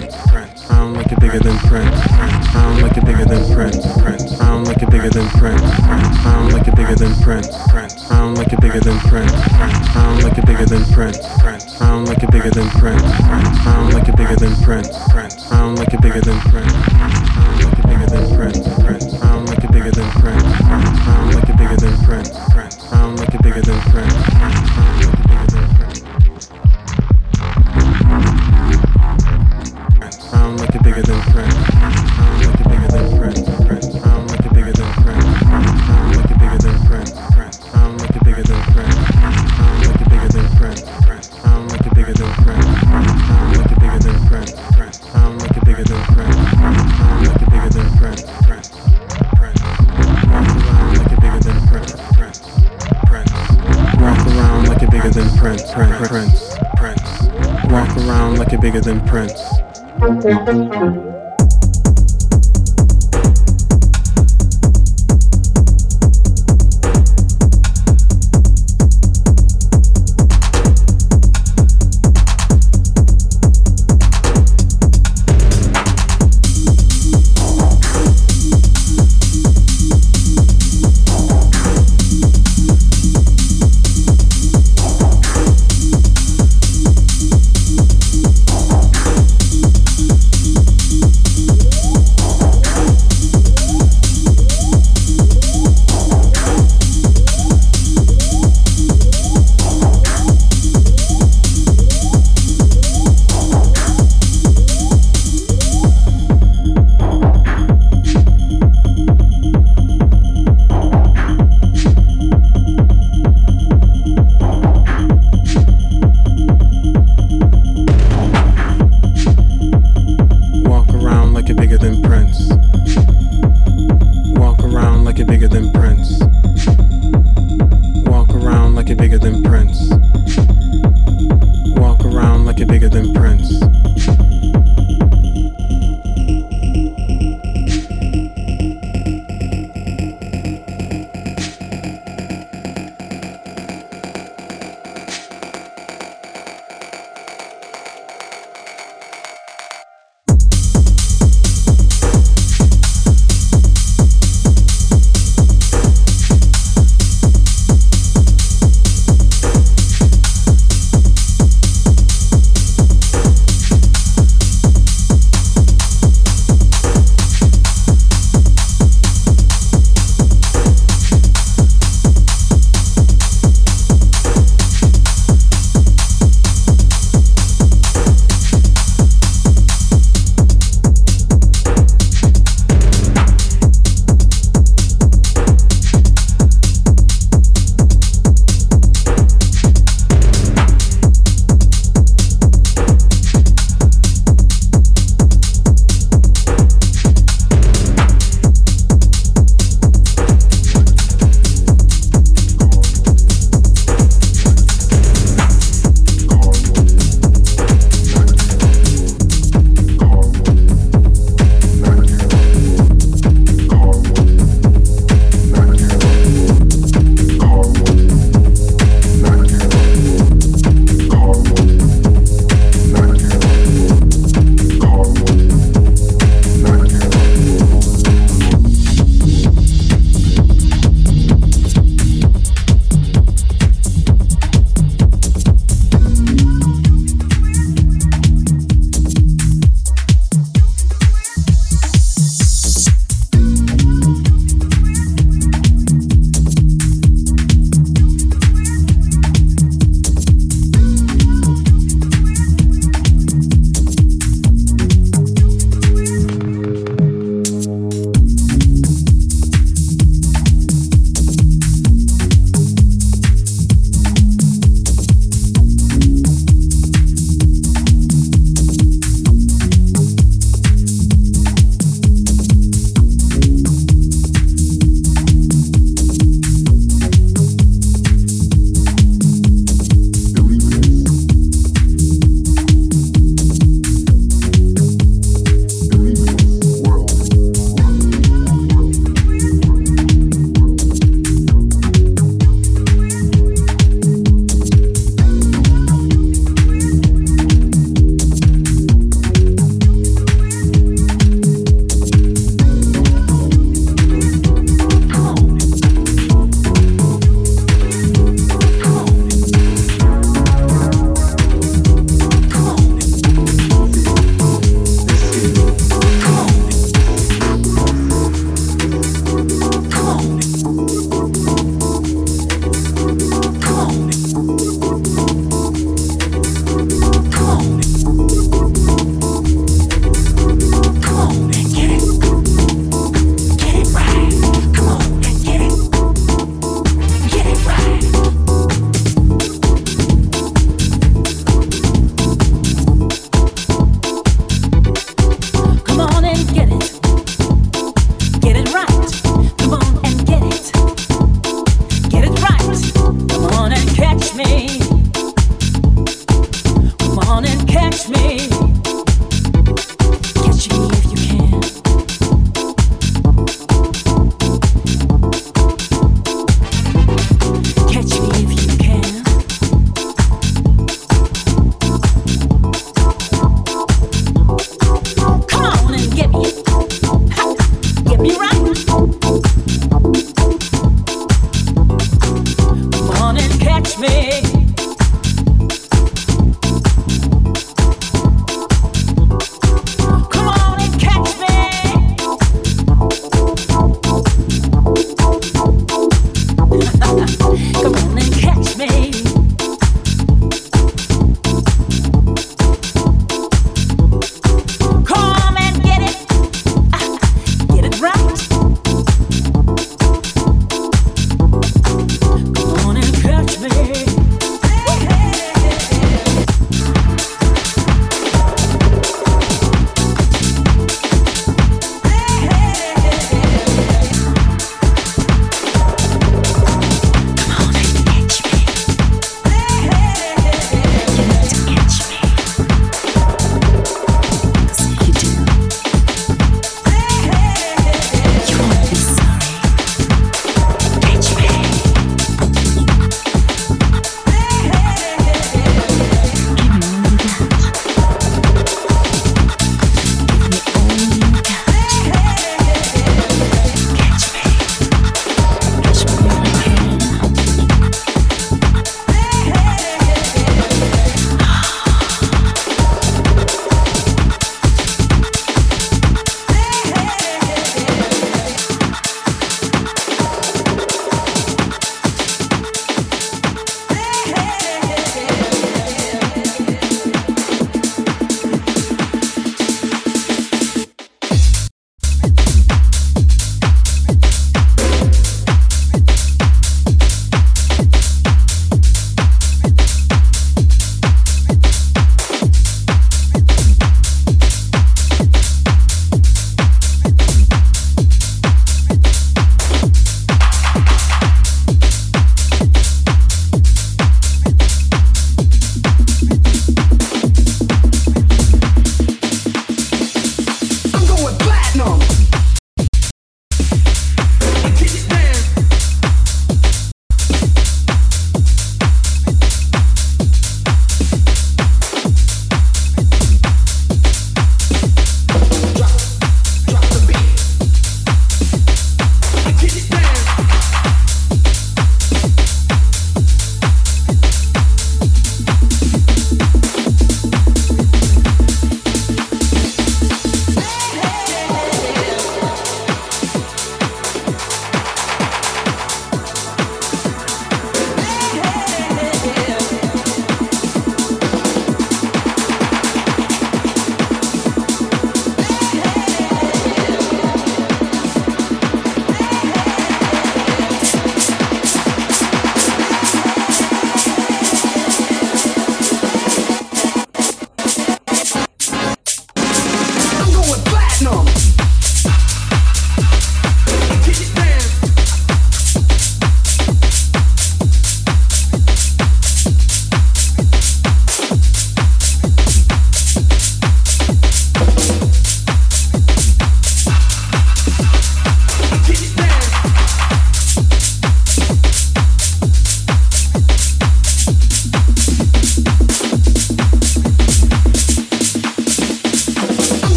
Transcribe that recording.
Prince. I don't like it bigger than Prince. I don't like it bigger than Prince. I don't like it bigger than Prince. I don't like it bigger than Prince. I don't like it bigger than Prince. I don't like it bigger than Prince. I don't like it bigger than Prince. I don't like it bigger than Prince. I don't like it bigger than Prince. I don't like it bigger than Prince. I don't like it bigger than Prince. I don't like it bigger than Prince. I don't like it bigger than Prince.